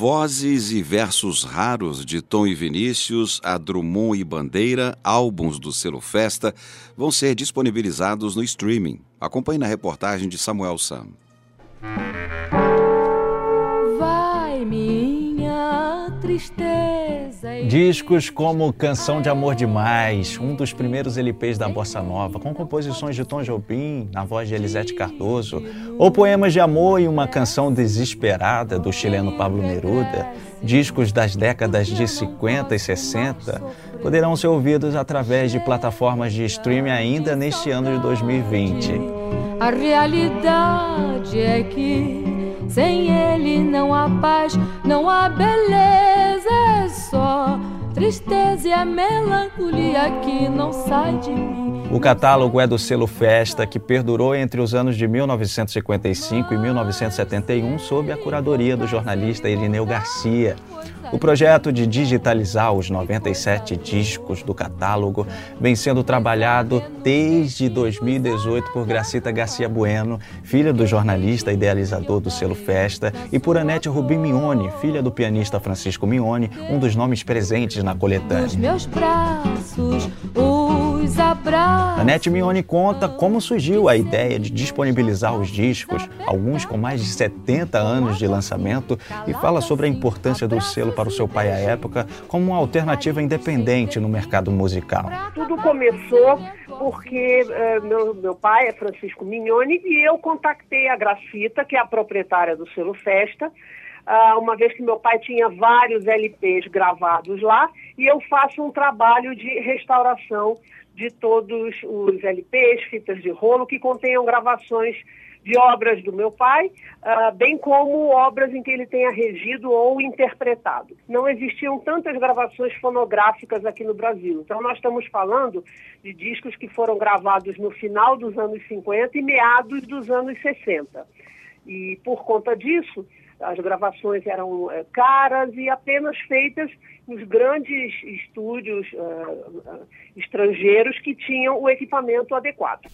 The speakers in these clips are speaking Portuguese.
Vozes e versos raros de Tom e Vinícius, a Drummond e Bandeira, álbuns do selo Festa, vão ser disponibilizados no streaming. Acompanhe na reportagem de Samuel Sam. Vai. Discos como Canção de Amor Demais, um dos primeiros LPs da Bossa Nova, com composições de Tom Jobim, na voz de Elisete Cardoso, ou Poemas de Amor e uma canção desesperada do chileno Pablo Neruda, discos das décadas de 50 e 60, poderão ser ouvidos através de plataformas de streaming ainda neste ano de 2020. A realidade é que sem ele não há paz, não há beleza, é só tristeza e a melancolia que não sai de mim. O catálogo é do selo Festa, que perdurou entre os anos de 1955 e 1971 sob a curadoria do jornalista Irineu Garcia. O projeto de digitalizar os 97 discos do catálogo vem sendo trabalhado desde 2018 por Gracita Garcia Bueno, filha do jornalista idealizador do selo Festa, e por Anete Rubim Mione, filha do pianista Francisco Mione, um dos nomes presentes na coletânea. Os meus braços, os abraços. Anete Mione conta como surgiu a ideia de disponibilizar os discos, alguns com mais de 70 anos de lançamento, e fala sobre a importância do selo para o seu pai à época como uma alternativa independente no mercado musical. Tudo começou porque uh, meu, meu pai é Francisco Mignoni e eu contactei a Gracita, que é a proprietária do selo Festa, uma vez que meu pai tinha vários LPs gravados lá e eu faço um trabalho de restauração de todos os LPs, fitas de rolo que contenham gravações de obras do meu pai, uh, bem como obras em que ele tenha regido ou interpretado. Não existiam tantas gravações fonográficas aqui no Brasil. Então, nós estamos falando de discos que foram gravados no final dos anos 50 e meados dos anos 60. E, por conta disso, as gravações eram uh, caras e apenas feitas nos grandes estúdios uh, estrangeiros que tinham o equipamento adequado.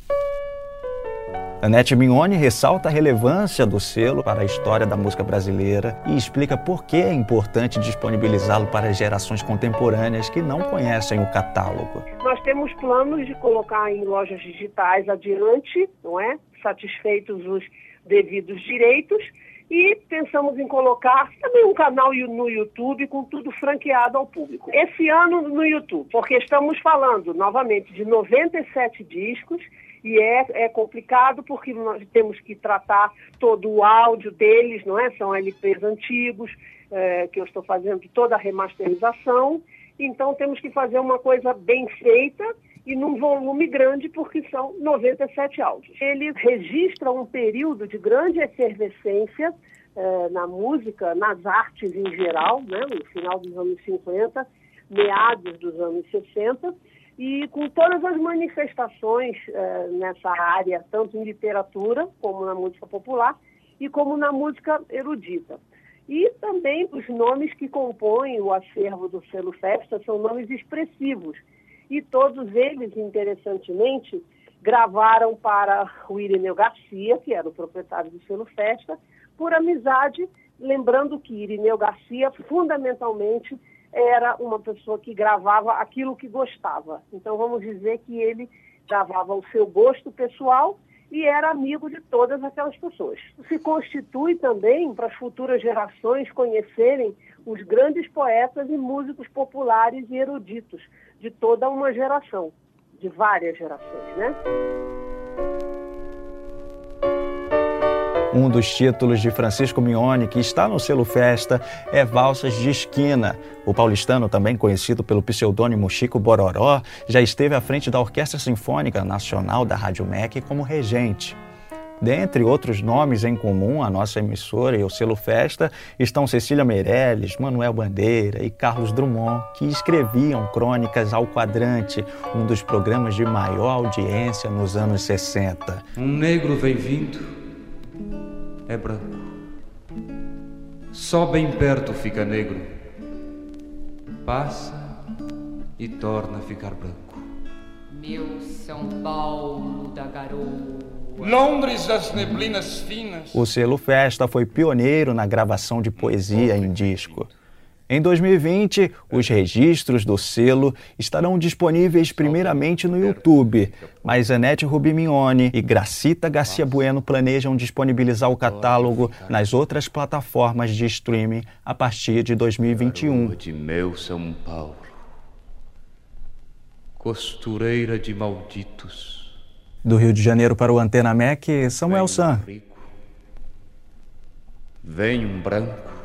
Anete Mignoni ressalta a relevância do selo para a história da música brasileira e explica por que é importante disponibilizá-lo para gerações contemporâneas que não conhecem o catálogo. Nós temos planos de colocar em lojas digitais adiante, não é? Satisfeitos os devidos direitos e pensamos em colocar também um canal no YouTube com tudo franqueado ao público. Esse ano no YouTube, porque estamos falando novamente de 97 discos e é, é complicado porque nós temos que tratar todo o áudio deles, não é? São LPs antigos, é, que eu estou fazendo toda a remasterização, então temos que fazer uma coisa bem feita e num volume grande, porque são 97 áudios. Ele registra um período de grande efervescência eh, na música, nas artes em geral, né, no final dos anos 50, meados dos anos 60, e com todas as manifestações eh, nessa área, tanto em literatura, como na música popular, e como na música erudita. E também os nomes que compõem o acervo do selo Festa são nomes expressivos, e todos eles, interessantemente, gravaram para o Irineu Garcia, que era o proprietário do selo Festa, por amizade, lembrando que Irineu Garcia, fundamentalmente, era uma pessoa que gravava aquilo que gostava. Então, vamos dizer que ele gravava o seu gosto pessoal e era amigo de todas aquelas pessoas. Se constitui também para as futuras gerações conhecerem os grandes poetas e músicos populares e eruditos de toda uma geração, de várias gerações, né? Um dos títulos de Francisco Mione, que está no selo Festa, é Valsas de Esquina. O paulistano, também conhecido pelo pseudônimo Chico Bororó, já esteve à frente da Orquestra Sinfônica Nacional da Rádio MEC como regente. Dentre outros nomes em comum, a nossa emissora e o selo Festa estão Cecília Meirelles, Manuel Bandeira e Carlos Drummond, que escreviam crônicas ao quadrante, um dos programas de maior audiência nos anos 60. Um negro vem vindo é branco. Só bem perto fica negro. Passa e torna a ficar branco. Meu São Paulo da garoa Londres das neblinas finas. O selo Festa foi pioneiro na gravação de poesia em disco. Em 2020, os registros do selo estarão disponíveis primeiramente no YouTube, mas Anete Rubimione e Gracita Garcia Bueno planejam disponibilizar o catálogo nas outras plataformas de streaming a partir de 2021. De meu São Paulo, costureira de malditos. Do Rio de Janeiro para o Antena Mac, Samuel San. Vem um branco